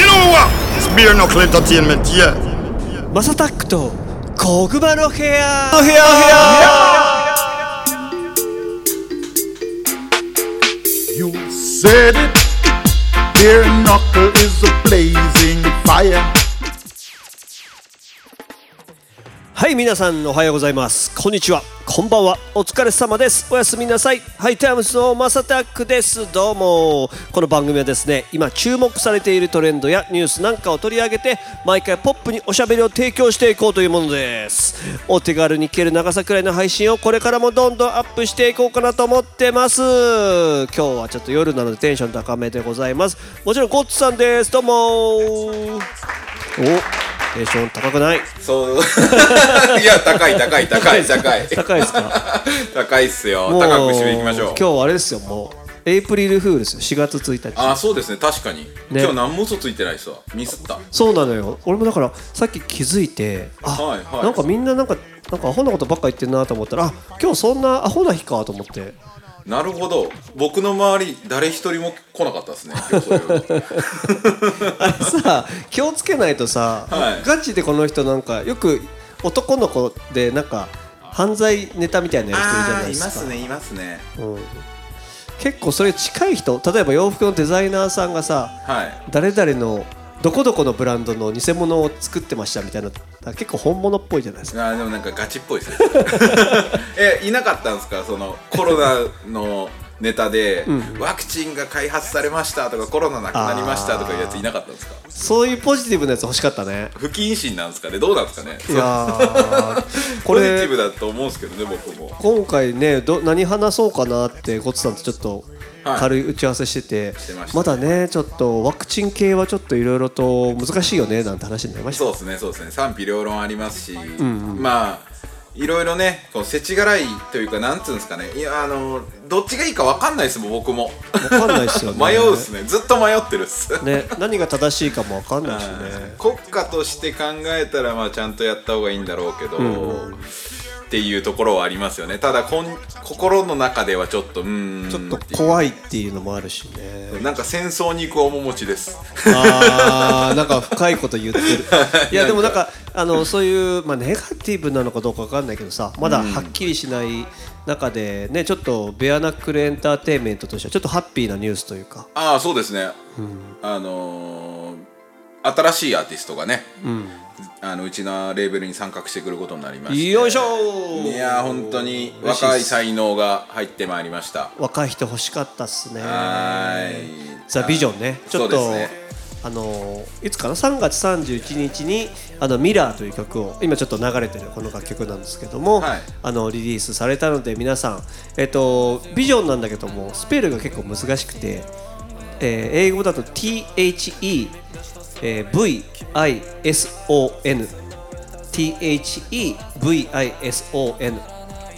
You know what? It's bare knuckle entertainment, yeah. Massattackとこぐまの部屋部屋 You said it. Bare knuckle is a blazing fire. はい皆さんおはようございますこんにちはこんばんは。お疲れ様です。おやすみなさい。ハイタイムズの Massattackです。どうも。この番組はですね今注目されているトレンドやニュースなんかを取り上げて毎回ポップにおしゃべりを提供していこうというものです。お手軽に聞ける長さくらいの配信をこれからもどんどんアップしていこうかなと思ってます。今日はちょっと夜なのでテンション高めでございます。もちろんゴッツさんです。どうも。おテンション高くない？そう。いや高い高い高い高い。高いですか？高いっすよ。高く締めていきましょう。今日あれですよもうエイプリルフールですよ。4月1日。あそうですね。確かに、ね。今日何も嘘ついてないっすわ。ミスった。そうなのよ。俺もだからさっき気づいてあ、はいはい。なんかみんななんかなんかアホなことばっか言ってんなと思ったらあ今日そんなアホな日かと思ってなるほど。僕の周り誰一人も来なかったですね。あれさ気をつけないとさ、はい。ガチでこの人なんかよく男の子でなんか犯罪ネタみたいなやる人いるじゃないですか。いますねいますね。うん、結構それ近い人例えば洋服のデザイナーさんがさはい。誰々のどこどこのブランドの偽物を作ってましたみたいな結構本物っぽいじゃないですか。あーでもなんかガチっぽいですね。えいなかったんですか？そのコロナのネタで、ワクチンが開発されましたとかコロナなくなりましたとかいうやついなかったんですか？そういうポジティブなやつ欲しかったね。不謹慎なんですかね？どうなんですかね？いやー。こポジティれブだと思うんですけどね僕も。今回ねど何話そうかなってゴッツさんとちょっとはい軽い打ち合わせしてて、してまだねちょっとワクチン系はちょっといろいろと難しいよねなんて話になりました。そうですねそうですね。賛否両論ありますし、まあいろいろねこう世知辛いというかなんつうんですかね。いやあのどっちがいいかわかんないですもん僕も。わかんないですよね。迷うっすね。ずっと迷ってるっす。ね何が正しいかもわかんないしね。国家として考えたらまあちゃんとやった方がいいんだろうけど、っていうところはありますよね。ただこん心の中ではちょっとうーんちょっと怖いっていうのもあるしね。なんか戦争に行く面持ちです。あーなんか深いこと言ってる。いやでもなんかあのそういう、まあ、ネガティブなのかどうかわかんないけどさまだはっきりしない中でねちょっとベアナックルエンターテインメントとしてはちょっとハッピーなニュースというか。ああそうですね、あのー新しいアーティストがね、あのうちのレーベルに参画してくることになりまして。よいしょいやー本当に若い才能が入ってまいりました。若い人欲しかったっすね。はーい。ザ・ビジョンね。ちょっと、ね。あのいつかな？3月31日に「あのミラーという曲を今ちょっと流れてるこの楽曲なんですけども、はい。あのリリースされたので皆さん、えっと、ビジョンなんだけどもスペルが結構難しくて、えー英語だと THE、えー VISON THEVISON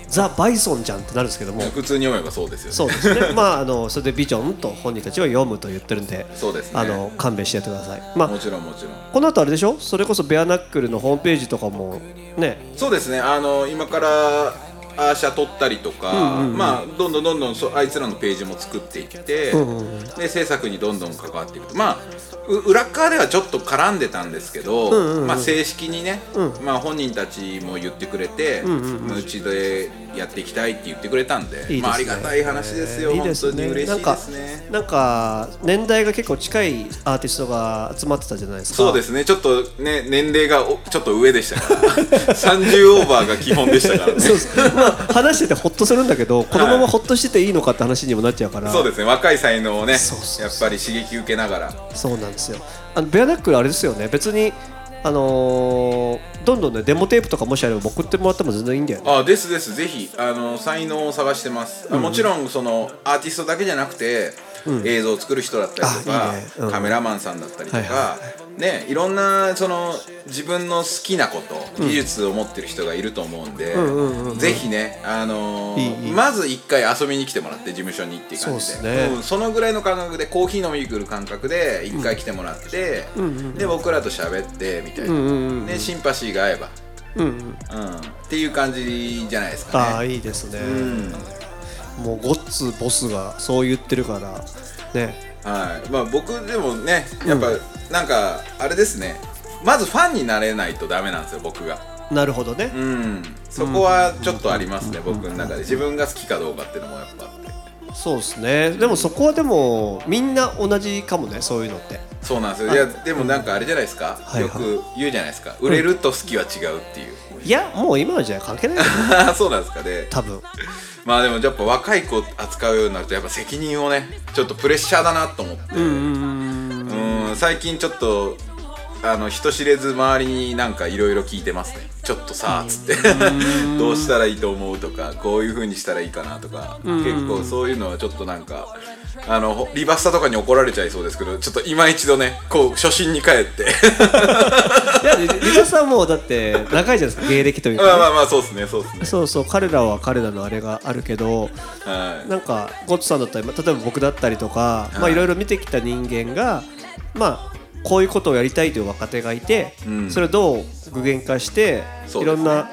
ザ・バイソンじゃんってなるんですけども。普通に読めばそうですよね。そうですね。まああのそれでビジョンと本人たちは読むと言ってるんで、そうですね。あの勘弁してやってください。まあもちろんもちろん。この後あれでしょ？それこそベアナックルのホームページとかもね、そうですね。あの今からアーシャ撮ったりとか、まあどんどんどんどんそあいつらのページも作っていって、で制作にどんどん関わっていくと。まあう裏っ側ではちょっと絡んでたんですけど、まあ正式にね、まあ本人たちも言ってくれて、うちでやっていきたいって言ってくれたんでいいですね。まあありがたい話ですよ。いいですね。嬉しいですね。なんかなんか年代が結構近いアーティストが集まってたじゃないですか。そうですね。ちょっとね年齢がおちょっと上でしたから。30オーバーが基本でしたからね。そうそうまあ話しててほっとするんだけど、このままほっとしてていいのかって話にもなっちゃうから。そうですね。若い才能をねやっぱり刺激受けながら。そうなんですよ。あのベアナックルあれですよね。別にあのーどんどんねデモテープとかもしあれば送ってもらっても全然いいんだよね。あですです。ぜひあの才能を探してます、あもちろんそのアーティストだけじゃなくて、映像を作る人だったりとかね。うん。カメラマンさんだったりとか、はいはねいろんなその自分の好きなこと、技術を持ってる人がいると思うんで、ぜひねあのーいいいい。まず一回遊びに来てもらって事務所にっていう感じで。ね。うんそのぐらいの感覚でコーヒー飲みに来る感覚で一回来てもらって、で僕らと喋ってみたいな、でシンパシーが合えば、うんうん。うん、っていう感じじゃないですかね。ああいいですね。もうゴッツボスがそう言ってるからね。はい、まあ僕でもねやっぱなんかあれですね。まずファンになれないとダメなんですよ僕が。なるほどね、うん。そこはちょっとありますね僕の中で。自分が好きかどうかっていうのもやっぱそうですね。でもそこはでもみんな同じかもねそういうのって。そうなんですよ。い。やでもなんかあれじゃないですか、よく言うじゃないですか。売れると好きは違うっていう、いやもう今の時代関係ないよ。そうなんですかね。多分。まあでもやっぱ若い子扱うようになるとやっぱ責任をねちょっとプレッシャーだなと思って。うん最近ちょっとあの人知れず周りになんかいろいろ聞いてますね。ちょっとさつって。どうしたらいいと思うとかこういう風にしたらいいかなとか結構そういうのはちょっとなんかあのほリバスタとかに怒られちゃいそうですけどちょっと今一度ねこう初心に帰って。いやリリバさんもだって長いじゃないですか芸歴というかね、まあまあまあそうですねそうですね。そうそう彼らは彼らのあれがあるけどはい。なんかゴッツさんだったりまあ例えば僕だったりとか、まあはい。いろいろ見てきた人間がまあこういうことをやりたいという若手がいて、うん。それをどう具現化して、ね。いろんな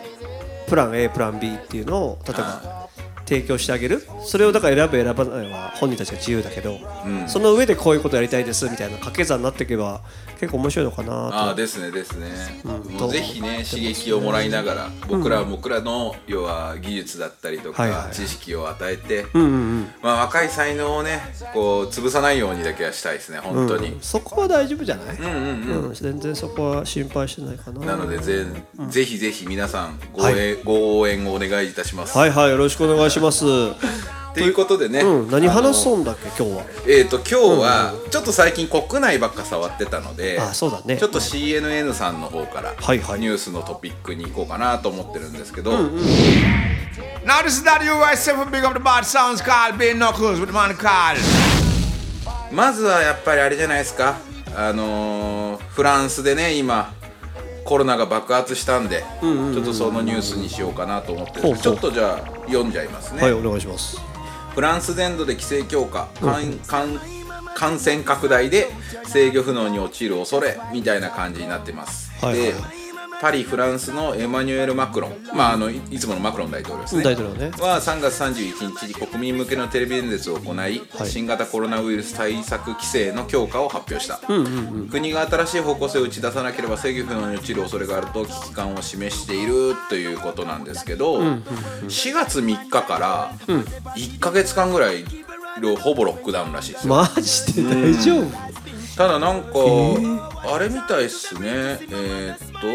プラン A プラン B っていうのを例えば、は提供してあげる。それをだから選ぶ選ばないは本人たちが自由だけど、うん。その上でこういうことやりたいですみたいな掛け算になっていけば結構面白いのかなと。ああですねですね、ん。もうぜひね刺激をもらいながら僕らは僕らの要は技術だったりとか、知識を与えて、まあ、若い才能をねこう潰さないようにだけはしたいですね本当に、うん。そこは大丈夫じゃない、うん、全然そこは心配してないかな。なのでぜ,、ぜひぜひ皆さんご,、ご応援をお願いいたします、はいはいよろしくお願いしますということでね、うん何話うそうだっけ今日は。えっ、と今日はちょっと最近国内ばっか触ってたのであそうだね。ちょっと CNN さんの方からはいはい。ニュースのトピックに行こうかなと思ってるんですけど、Now this is that USA for big up the bad sounds called Big Knuckles with the man called まずはやっぱりあれじゃないですか。あのーフランスでね今コロナが爆発したんで、ちょっとそのニュースにしようかなと思ってるんです。けどちょっとじゃあ読んじゃいますね、はいお願いしますフランス全土で規制強化感染拡大で制御不能に陥る恐れみたいな感じになってます、はいはい。でパリフランスのエマニュエル・マクロン、まあ、あのいいつものマクロン大統領ですね。大統領ね。は3月31日に国民向けのテレビ演説を行い、はい。新型コロナウイルス対策規制の強化を発表した、国が新しい方向性を打ち出さなければ制御不能に陥る恐れがあると危機感を示しているということなんですけど、4月3日から1か月間ぐらいほぼロックダウンらしいですよ、マジで大丈夫？ただなんか、あれみたいっすね。えーっと、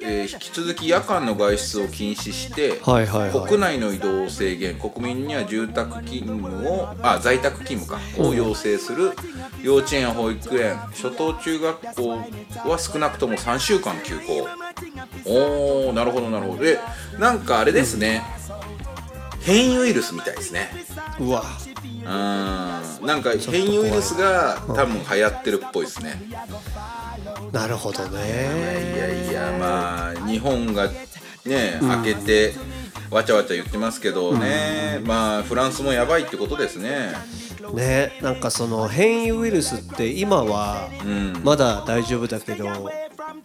えー引き続き夜間の外出を禁止して、はいはいはい。国内の移動を制限。国民には住宅勤務をあ在宅勤務か。を要請する。幼稚園や保育園初等中学校は少なくとも3週間休校。おーなるほどなるほど。でなんかあれですね、変異ウイルスみたいですね。うわ。うん。なんか変異ウイルスが多分流行ってるっぽいですねなるほどいやねいやまあ日本がね開けてわちゃわちゃ言ってますけどね、まあフランスもやばいってことですね。ねなんかその変異ウイルスって今はうん。まだ大丈夫だけど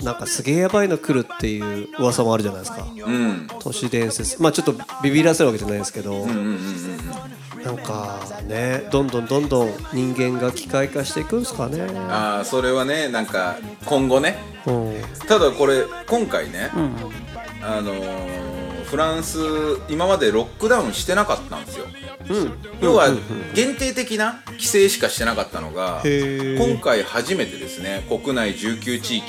なんかすげえやばいの来るっていう噂もあるじゃないですか。うん。都市伝説。まあちょっとビビらせるわけじゃないですけど、うんうんうんなんかねどんどんどんどん人間が機械化していくんですかね。ああそれはねなんか今後ね。うん。ただこれ今回ね、あのーフランス今までロックダウンしてなかったんですよ、要は限定的な規制しかしてなかったのが今回初めてですね国内19地域。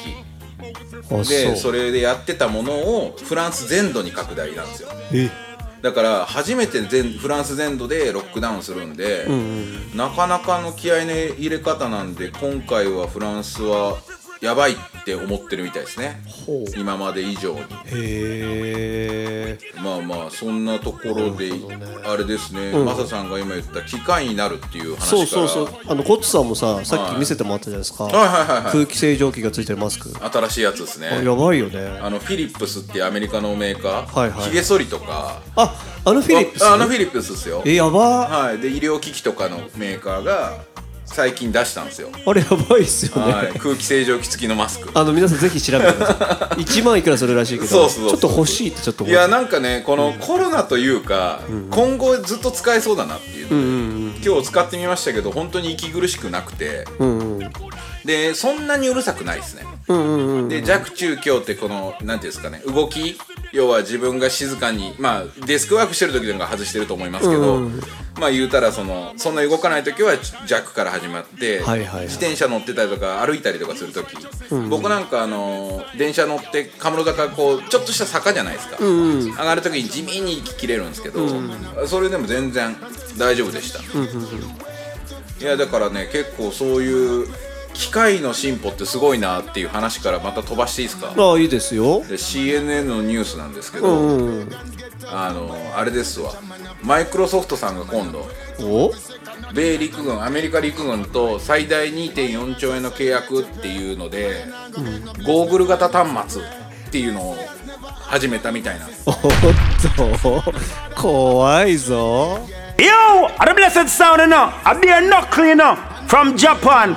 あでそれでやってたものをフランス全土に拡大なんですよ。えだから初めて全フランス全土でロックダウンするんで、なかなかの気合いの入れ方なんで今回はフランスはやばいって思ってるみたいですね。今まで以上に。へえまあまあそんなところで、あれですね、マサさんが今言った機械になるっていう話から。そうそうそう。あのコッツさんもささっき見せてもらったじゃないですか、はいはいはいはい。空気清浄機がついてるマスク。新しいやつですね。あやばいよね。あのフィリップスっていうアメリカのメーカー、はいはい。ヒゲ剃りとか。ああのフィリップス？ああのフィリップスですよ。えやば。はい、で医療機器とかのメーカーが最近出したんですよ、あれやばいっすよね、はい、空気清浄機付きのマスク。あの皆さんぜひ調べてください。1万いくらするらしいけどそうそうちょっと欲しいってちょっとい。やなんかねこのコロナというか、今後ずっと使えそうだなっていう今今日使ってみましたけど本当に息苦しくなくて、でそんなにうるさくないですね、で弱中強ってこのなんていうんですかね動き。要は自分が静かにまあデスクワークしてる時なんか外してると思いますけど、まあ言うたらそのそんな動かない時は弱から始まって、はいはいはい。自転車乗ってたりとか歩いたりとかする時、僕なんかあの電車乗ってカムロ坂こうちょっとした坂じゃないですか、上がる時に地味に息切れるんですけど、それでも全然大丈夫でした、いやだからね結構そういう機械の進歩ってすごいなっていう話からまた飛ばしていいですか？ああいいですよ。で CNN のニュースなんですけど、あのあれですわ。マイクロソフトさんが今度お？米陸軍アメリカ陸軍と最大2.4兆円の契約っていうので、ゴーグル型端末っていうのを始めたみたいなおっと怖いぞ Yo, the blessed sound enough? I be a knuckle, you know, from Japan.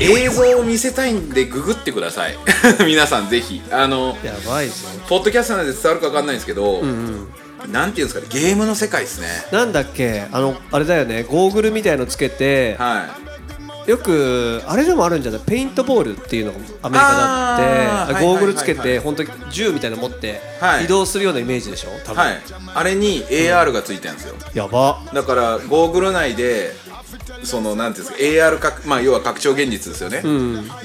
映像を見せたいんでググってください。皆さんぜひ。あのやばいぞ。ポッドキャストなんで伝わるか分かんないんですけど、なんていうんですかねゲームの世界ですね。なんだっけ？あのあれだよね。ゴーグルみたいのつけてはいよくあれでもあるんじゃない？ペイントボールっていうのがアメリカだってゴーグルつけて本当に銃みたいなの持ってはい。移動するようなイメージでしょ？多分、はい。あれに AR がついてるんですよ。やば。だからゴーグル内でそのなんていうんですか AR かまあ要は拡張現実ですよね、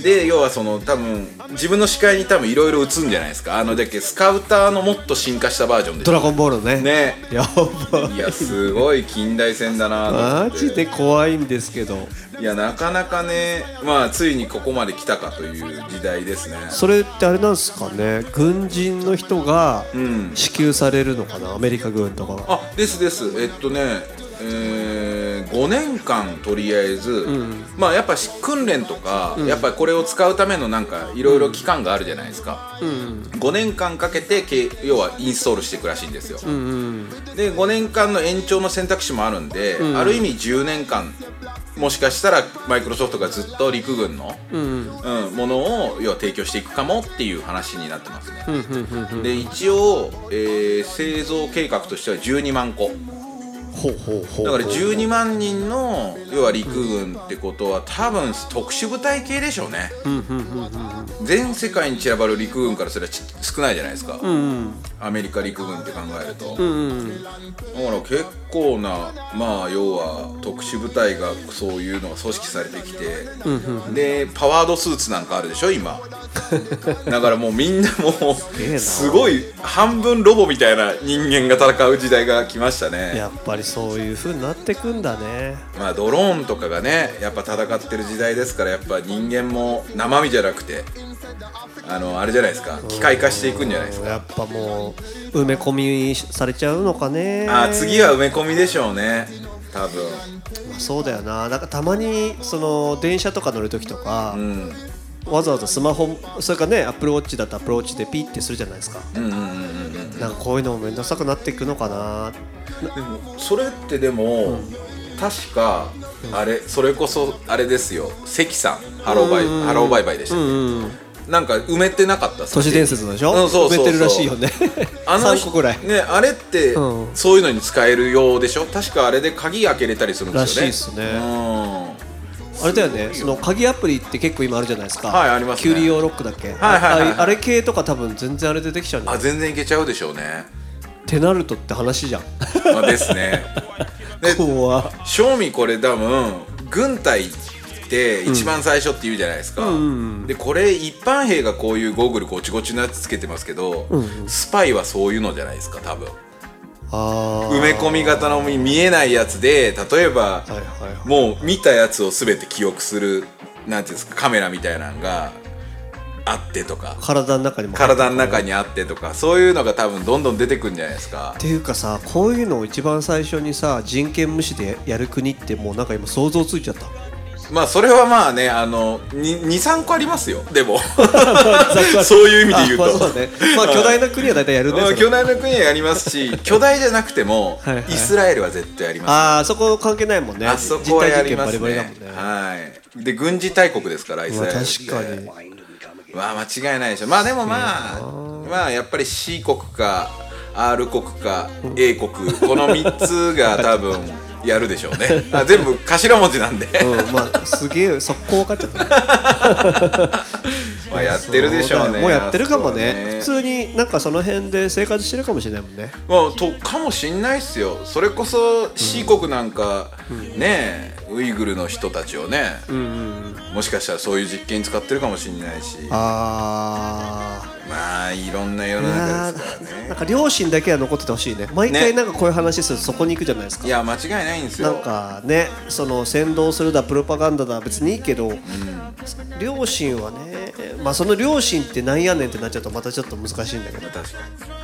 で要はその多分自分の視界に多分いろいろ映るんじゃないですか。あのだっけスカウターのもっと進化したバージョンでドラゴンボールのね。ね。やばい。いやすごい近代戦だなマジで怖いんですけど。いやなかなかねまあついにここまで来たかという時代ですね。それってあれなんですかね？軍人の人がん。支給されるのかな？アメリカ軍とかがあですです。えっとねえー、5年間とりあえず、まあやっぱし訓練とか、やっぱりこれを使うためのなんかいろいろ期間があるじゃないですか、5年間かけてけ要はインストールしていくらしいんですよ、で5年間の延長の選択肢もあるんで、ある意味10年間もしかしたらマイクロソフトがずっと陸軍の、うん。ものを要は提供していくかもっていう話になってますね、で一応、えー製造計画としては12万個だから12万人の要は陸軍ってことは多分特殊部隊系でしょうね。全世界に散らばる陸軍からすればち少ないじゃないですか、アメリカ陸軍って考えると、だから結構なまあ要は特殊部隊がそういうのが組織されてきて、でパワードスーツなんかあるでしょ今。だからもうみんなもうすごい半分ロボみたいな人間が戦う時代が来ましたね。やっぱりそういう風になってくんだね。まあドローンとかがねやっぱ戦ってる時代ですからやっぱ人間も生身じゃなくてあのあれじゃないですか機械化していくんじゃないですか。やっぱもう埋め込みされちゃうのかね。あー次は埋め込みでしょうね多分。まあそうだよな。なんかたまにその電車とか乗る時とか、うん。わざわざスマホそれからねアップルウォッチだとアップルウォッチでピッてするじゃないですか、なんかこういうのも面倒くさくなっていくのかな。でもそれってでも、確かあれそれこそあれですよ。関さんハローバイ、ハローバイバイでしたっけ、なんか埋めてなかった都市伝説のでしょ、うんそうそうそう。埋めてるらしいよね。あの3個くらい。ねあれって、うん。そういうのに使えるようでしょ？確かあれで鍵開けれたりするんですよね。らしいっすね。うんあれだよねその鍵アプリって結構今あるじゃないですか。はいありますね。キュリオロックだっけ、はいはいはい。はいああれ系とか多分全然あれでできちゃうんじゃないあ全然いけちゃうでしょうね。ってなるとって話じゃん。まあですね。で怖。っ正味これ多分軍隊って一番最初って言うじゃないですか、でこれ一般兵がこういうゴーグルごちごちのやつつけてますけど、スパイはそういうのじゃないですか多分埋め込み型の見えないやつで例えば、はいはいはい。もう見たやつを全て記憶するなんていうんですかカメラみたいなのがあってとか。体の中にも。体の中にあってとか。そういうのが多分どんどん出てくんじゃないですか。っていうかさこういうのを一番最初にさ人権無視でやる国ってもうなんか今想像ついちゃったまあそれはまあねあの23個ありますよ。でも。そういう意味で言うと、あまあね。まあ巨大な国は大体やるねそれうん巨大な国はやりますし 巨大じゃなくてもイスラエルは絶対やります。ああそこ関係ないもんね。あそこはやりますね。ねはい。で軍事大国ですからイスまあラエル。確かに。まあ間違いないでしょ。まあでもまあまあやっぱり C 国か R 国か A 国。この3つが多分 やるでしょうね。あ全部頭文字なんで、うんまあすげえ速攻分かっちゃった。まあやってるでしょうね。もうやってるかもね。あそこは普通になんかその辺で生活してるかもしれないもんね。まあ、とかもしんないっすよ。それこそ C 国なんか、ねえウイグルの人たちをね、もしかしたらそういう実験に使ってるかもしんないし。あまあいろんな世のあ中ですからね。なんか両親だけは残っててほしいね。毎回ねなんかこういう話するとそこに行くじゃないですか。いや間違いないんですよ。なんかねその先導するだプロパガンダだ別にいいけど、両親はねまあその両親ってなんやねんってなっちゃうとまたちょっと難しいんだけど。確かに。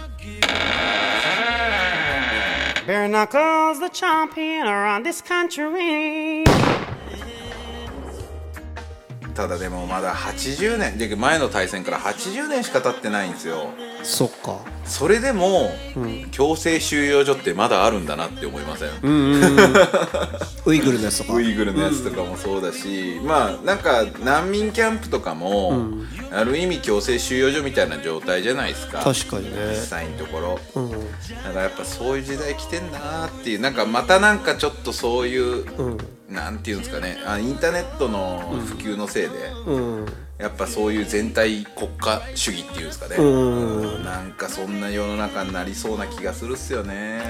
Bare knuckles, the champion around this country. ただでもまだ80年で前の対戦から80年しか経ってないんですよ。そっか。それでも、強制収容所ってまだあるんだなって思いません、ウイグルのやつとか。ウイグルのやつとかもそうだし、まあなんか難民キャンプとかも、ある意味強制収容所みたいな状態じゃないですか。確かにね。実際のところ、だからやっぱそういう時代来てんだなっていうなんかまたなんかちょっとそういう、なんていうんですかね。あインターネットの普及のせいで、うんやっぱそういう全体国家主義っていうんですかね、うん。なんかそんな世の中になりそうな気がするっすよね。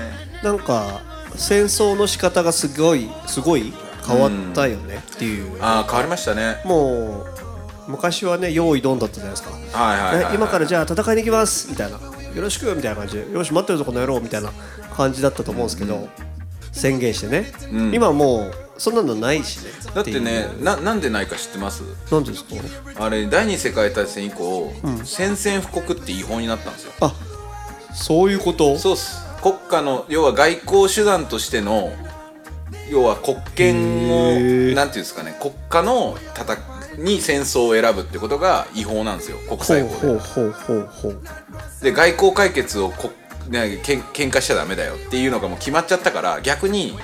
なんか戦争の仕方がすごいすごい変わったよねっていう、ああ変わりましたね。もう昔はね用意ドンだったじゃないですか、はいはいはい、今からじゃあ戦いに行きますみたいな。よろしくみたいな感じでよし待ってるぞこの野郎みたいな感じだったと思うんですけど、宣言してね、今はもうそんなのないしね。だってねななんでないか知ってます？何ですか？あれ第二次世界大戦以降、宣戦布告って違法になったんですよ。あそういうこと？そうっす。国家の要は外交手段としての要は国権をなんていうんですかね国家の戦に戦争を選ぶってことが違法なんですよ国ほ際法で。うほうほうほうほう。で外交解決をこ、ね、けん喧嘩しちゃダメだよっていうのがもう決まっちゃったから逆に戦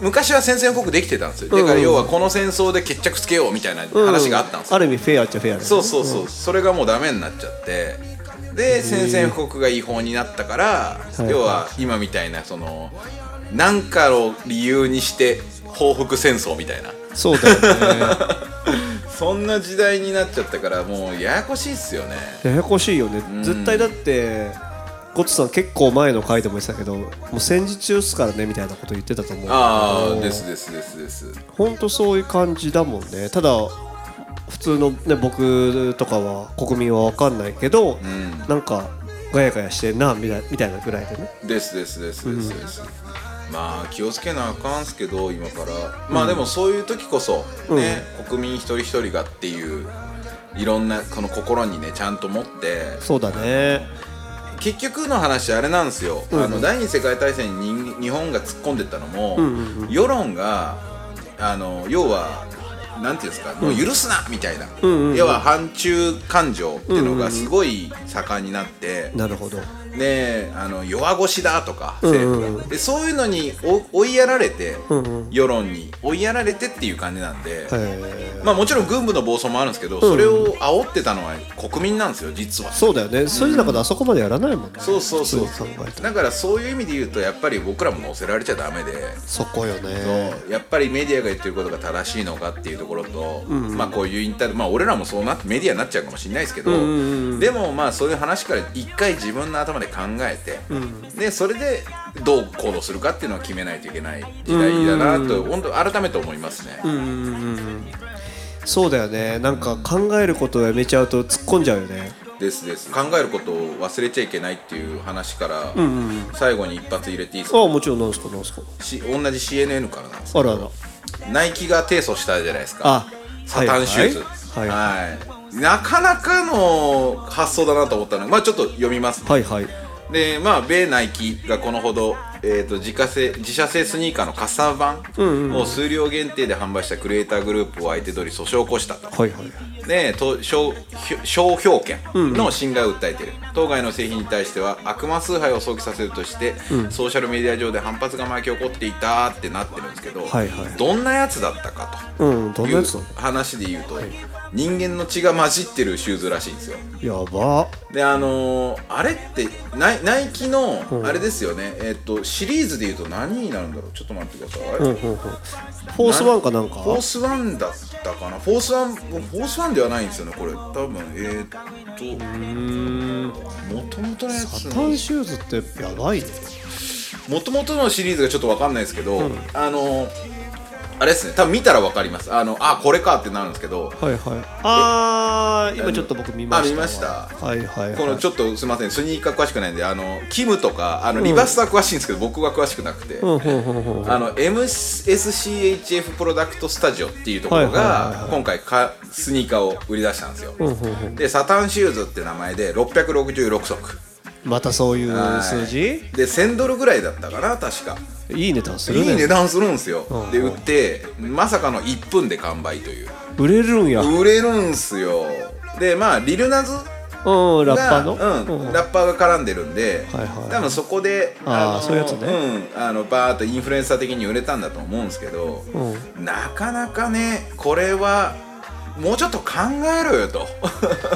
昔は宣戦布告できてたんですよ。だから要はこの戦争で決着つけようみたいな話があったんですよ、ある意味フェアっちゃフェアだね。そうそうそう、それがもうダメになっちゃって。で宣戦布告が違法になったから、い要は今みたいなその何かを理由にして報復戦争みたいな。そうだよね。そんな時代になっちゃったからもうややこしいっすよね。ややこしいよね。絶対だってゴッツさん結構前の回でも言ってたけどもう戦時中っすからねみたいなこと言ってたと思うああですですですです本当そういう感じだもんねただ普通の、ね、僕とかは国民は分かんないけど、なんかガヤガヤしてんなみたいみたいなぐらいでねですですですですです、まあ気をつけなあかんすけど今からまあでもそういう時こそね、国民一人一人がっていういろんなこの心にねちゃんと持ってそうだね結局の話あれなんですよ、あの第二次世界大戦に人日本が突っ込んでったのも、世論があの要はなんていうんですか、もう許すなみたいな、要は反中感情っていうのがすごい盛んになって、なるほどねあの弱腰だとか政府が、でそういうのにお追いやられて、世論に追いやられてっていう感じなんで、え。まあもちろん軍部の暴走もあるんですけど、それを煽ってたのは国民なんですよ実は。そうだよね。そういう中であそこまでやらないもんね。そうそうそうだからそういう意味で言うとやっぱり僕らも乗せられちゃダメで、そこよね。やっぱりメディアが言ってることが正しいのかっていうところと、まあこういうインターまあ俺らもそうなってメディアになっちゃうかもしれないですけど、でもまあそういう話から一回自分の頭で考えて、でそれでどう行動するかっていうのを決めないといけない時代だなと本当改めて思いますね。そうだよね。なんか考えることをやめちゃうと突っ込んじゃうよね。ですです。考えることを忘れちゃいけないっていう話から、最後に一発入れていいですか？ああもちろんなんですかなんですか。し同じ CNN からなんですけどあらあら。ナイキが提訴したじゃないですか。あサタンシューズ。はいはい。はいなかなかの発想だなと思ったのがまあちょっと読みますね、はいはい。でまあ米ナイキがこのほど、えー、と自家製自社製スニーカーのカスタム版を数量限定で販売したクリエイターグループを相手取り訴訟を起こしたと。はいはいでと商商標権の侵害を訴えている、当該の製品に対しては悪魔崇拝を想起させるとして、ソーシャルメディア上で反発が巻き起こっていたってなってるんですけど、はいはい。どんなやつだったかという話で言うと、人間の血が混じってるシューズらしいんですよ。やば。であのーあれってナイナイキのあれですよね、えっとシリーズでいうと何になるんだろう？ちょっと待ってください、フォースワンかなんか？フォースワンだったかな？フォースワンフォースワンではないんですよねこれ。多分えー、っともともとのやつタンシューズってやばいね。もともとのシリーズがちょっとわかんないですけど、あのあれですね。多分見たらわかります。あのあこれかってなるんですけど。はいはい。あー今ちょっと僕見ました。あ見ました。はいはいはい。このちょっとすみませんスニーカー詳しくないんであのキムとかあのリバースは詳しいんですけど、僕は詳しくなくて、うんうんうんうん。あの MSCHF プロダクトスタジオっていうところが今回かスニーカーを売り出したんですよ、うんうんうん。でサタンシューズって名前で666足またそういうはい。数字？で1000ドルぐらいだったかな確か。いい値段するね。いい値段するんですよ、うん。で売ってまさかの1分で完売という。売れるんや。うん売れるんすよ。でまあリルナズラッパーの？うんうん。ラッパーが絡んでるんで、はいはい。多分そこであーそういうやつね。うん、あのバーッとインフルエンサー的に売れたんだと思うんですけど、うん。なかなかねこれはもうちょっと考えろよと。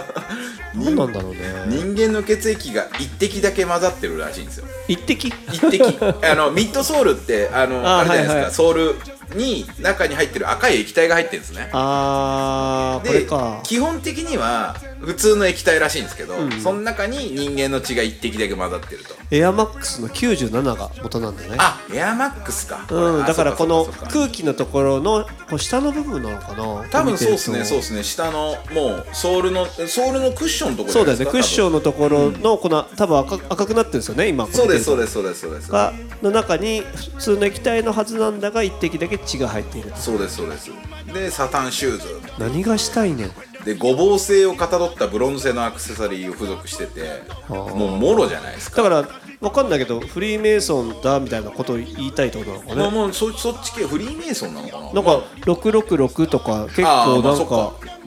何なんだろうね。人間の血液が一滴だけ混ざってるらしいんですよ。一滴？一滴。あのミッドソールってあのああれじゃないですか、はい。はいソールに中に入ってる赤い液体が入ってるんですね。あーこれでか。基本的には普通の液体らしいんですけど、その中に人間の血が一滴だけ混ざってると。エアマックスの97が元なんだね。あエアマックスか、うん、あだからこの空気のところのこう下の部分なのかな？多分そうですねそうですね。下のもうソールのソールのクッションのところそうだよねクッションンのところのこの多分赤赤くなってるんですよね今そうですそうでですそうですそうです。がの中に普通の液体のはずなんだが一滴だけ血が入っているそうですそうです。でサタンシューズ。何がしたいねんでごぼう製をかたどったブロンズ製のアクセサリーを付属しててもうもろじゃないですか。だからわかんないけどフリーメイソンだみたいなことを言いたいってことなのかまあねもうそそっち系フリーメイソンなのかな。なんか666とか結構なんかか。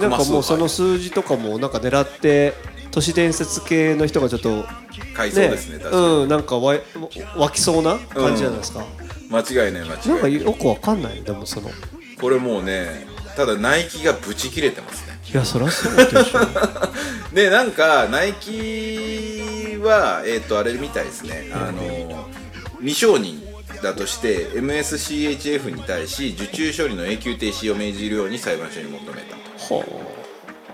なんかもうその数字とかもなんか狙って都市伝説系の人がちょっと買いそうですね確かに、うんなんかわ湧きそうな感じじゃないですか、間違いない間違いなんかないよくわかんないでもその。いこれもうねただナイキがブチ切れてますね。やそりゃそうでしょ でなんかナイキはえっ、とあれみたいですね。あの未承認だとして MSCHF に対し受注処理の永久停止を命じるように裁判所に求めたと。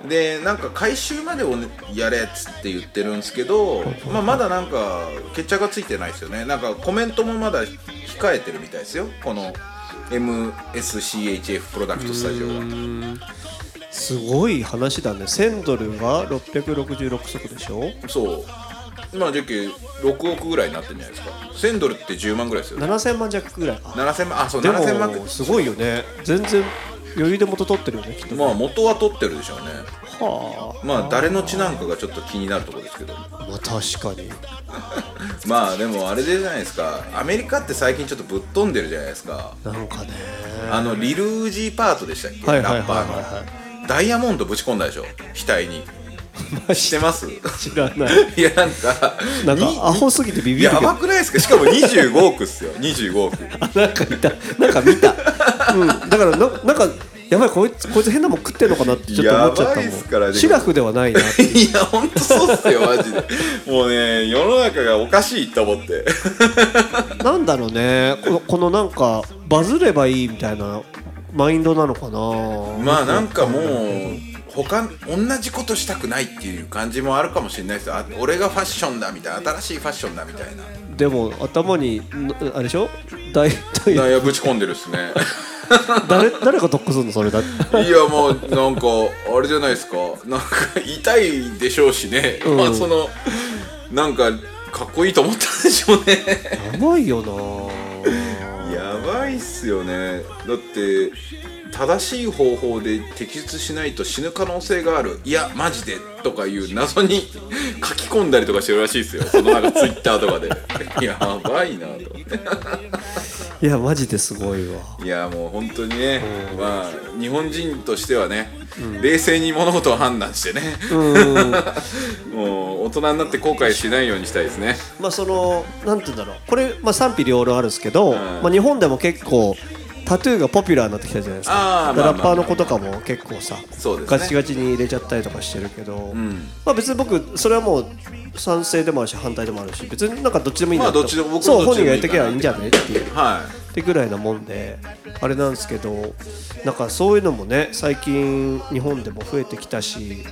でなんか回収までを、ね、やれっつって言ってるんですけど、まあ、まだなんか決着がついてないですよね。なんかコメントもまだ控えてるみたいですよ。この MSCHF プロダクトスタジオは。すごい話だね。1000ドルが666足でしょ？そう。今じゃけ6億ぐらいになってるんじゃないですか。1000ドルって10万ぐらいですよね。7000万弱ぐらい。か7000万あそうで7000万。もすごいよね。全然余裕で元取ってるよねきっとね。まあ元は取ってるでしょうねはあまあ誰の血なんかがちょっと気になるところですけど。まあ確かに。まあでもあれでじゃないですか。アメリカって最近ちょっとぶっ飛んでるじゃないですか。なんかね。あのリルージーパートでしたっけ、はいはいはいラッパーの、ダイヤモンドぶち込んだでしょ？額に。知ってます？知らない。いやなんか。なんにかアホすぎてビビるけやどばくないですか？しかも25億っすよ。25億 なんか見た。なんか見た。うん。だからななんかやばいこいつこいつ変なもん食ってんのかなってちょっと思っちゃったもん。でもシラフではないな いやほんとそうっすよマジで。もうね世の中がおかしいと思って。なんだろうね。このこのなんかバズればいいみたいなマインドなのかな。まあなんかもう他同じことしたくないっていう感じもあるかもしれないですよ。あ俺がファッションだみたいな新しいファッションだみたいな。でも頭にんあれでしょ？大体いやぶち込んでるっすね 誰誰が得するのそれだ？っていやもうなんかあれじゃないですか。なんか痛いでしょうしね、うん。まあそのなんかかっこいいと思ったんでしょうね。やばいよな。やばいっすよね。だって正しい方法で摘出しないと死ぬ可能性がある。いやマジでとかいう謎に書き込んだりとかしてるらしいですよ。そのなんかツイッターとかで。やばいなと思っていやマジですごいわ。いやもう本当にね、まあ日本人としてはね、冷静に物事を判断してね、もう大人になって後悔しないようにしたいですね。まあそのなんて言うんだろう。これ、まあ、賛否両論あるんですけど、ん。まあ、日本でも結構タトゥーがポピュラーになってきたじゃないですか。ラッパーの子とかも結構さそうですね。ガチガチに入れちゃったりとかしてるけど、まあ、別に僕それはもう賛成でもあるし反対でもあるし別になんかどっちでもいいんだまあどっちでも僕もそう本人がやってきゃいいんじゃねっていうはってぐらいなもんであれなんですけどなんかそういうのもね最近日本でも増えてきたしい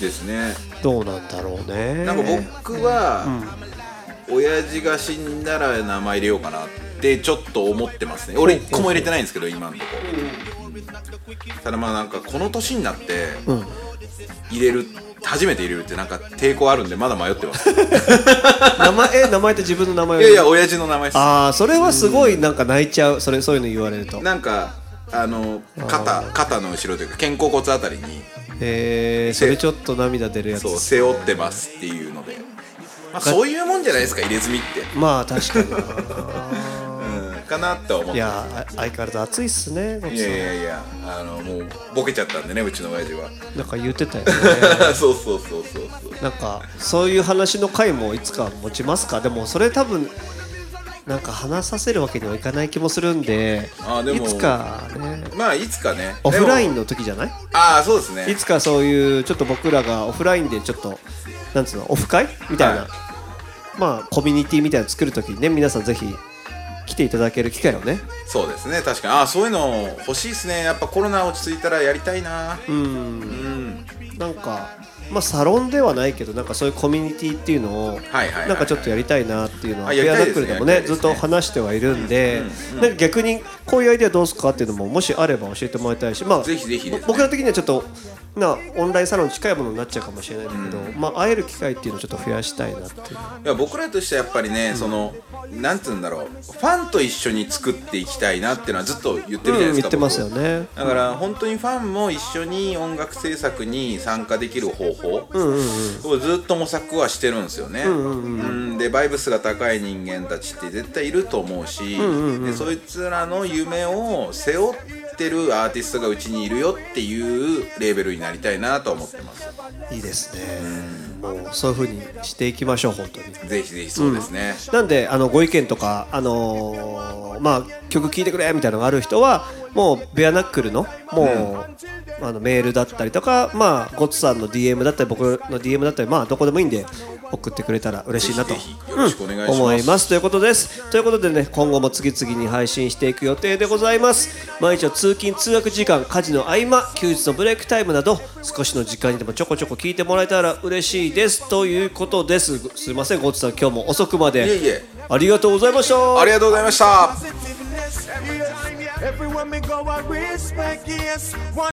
ですね。どうなんだろうね。なんか僕は、親父が死んだら名前入れようかなってちょっと思ってますね。俺一個も入れてないんですけど今んとこ。ただまあなんかこの年になって入れる初めて入れるってなんか抵抗あるんでまだ迷ってます。い 名前え名前って自分の名前をやいや親父の名前です。ああそれはすごいなんか泣いちゃう。それそういうの言われると。なんかあの肩肩の後ろというか肩甲骨あたりにへえそれちょっと涙出るやつそう背負ってますっていうので、まあ、そういうもんじゃないですか入れ墨って、まあ確かに。なうん、かなって思っていやあ相変わらず熱いっすねゴいやいやいやあのもうボケちゃったんでねうちの親父は。なんか言ってたよね。そうそうそうそうそう。なんかそういう話の回もいつか持ちますか？でもそれ多分なんか話させるわけにはいかない気もするんであでもいつかね。まあいつかね。オフラインの時じゃない？ああそうですね。いつかそういうちょっと僕らがオフラインでちょっとなんつうのオフ会？みたいな、はいまあコミュニティみたいなの作る時にね皆さんぜひ来ていただける機会をね。そうですね。確かに。ああそういうの欲しいですね。やっぱコロナ落ち着いたらやりたいな。うん。なんかまあサロンではないけどなんかそういうコミュニティっていうのをなんかちょっとやりたいなっていうのはあペアナックルでもねずっと話してはいるんでなんか逆にこういうアイデアどうすかっていうのももしあれば教えてもらいたいしまあぜひぜひですね。僕ら的にはちょっとなオンラインサロンに近いものになっちゃうかもしれないんだけど、まあ会える機会っていうのをちょっと増やしたいなっていう。いや僕らとしてはやっぱりね、そのなんつうんだろうファンと一緒に作っていきたいなっていうのはずっと言ってるじゃないうんですか、言ってますよ僕ね。だから本当にファンも一緒に音楽制作に参加できる方法をずっと模索はしてるんですよね。うんでバイブスが高い人間たちって絶対いると思うし、でそいつらの夢を背負ってるアーティストがうちにいるよっていうレーベルになりたいなと思ってます。いいですね。もうそういう風にしていきましょう本当に。ぜひぜひそうですね。なんであのご意見とか、あのーまあ、曲聴いてくれみたいなのがある人はもうベアナックルのもう、あのメールだったりとか、まあ、ゴッツさんの DM だったり僕の DM だったり、まあ、どこでもいいんで送ってくれたら嬉しいなと。思います。ということです。ということでね今後も次々に配信していく予定でございます。毎日の通勤通学時間家事の合間休日のブレイクタイムなど少しの時間にでもちょこちょこ聞いてもらえたら嬉しいです。ということです。すいませんゴッツさん今日も遅くまで。いえいえ。ありがとうございました。ありがとうございました。Everywhere me go, I respect, yes. One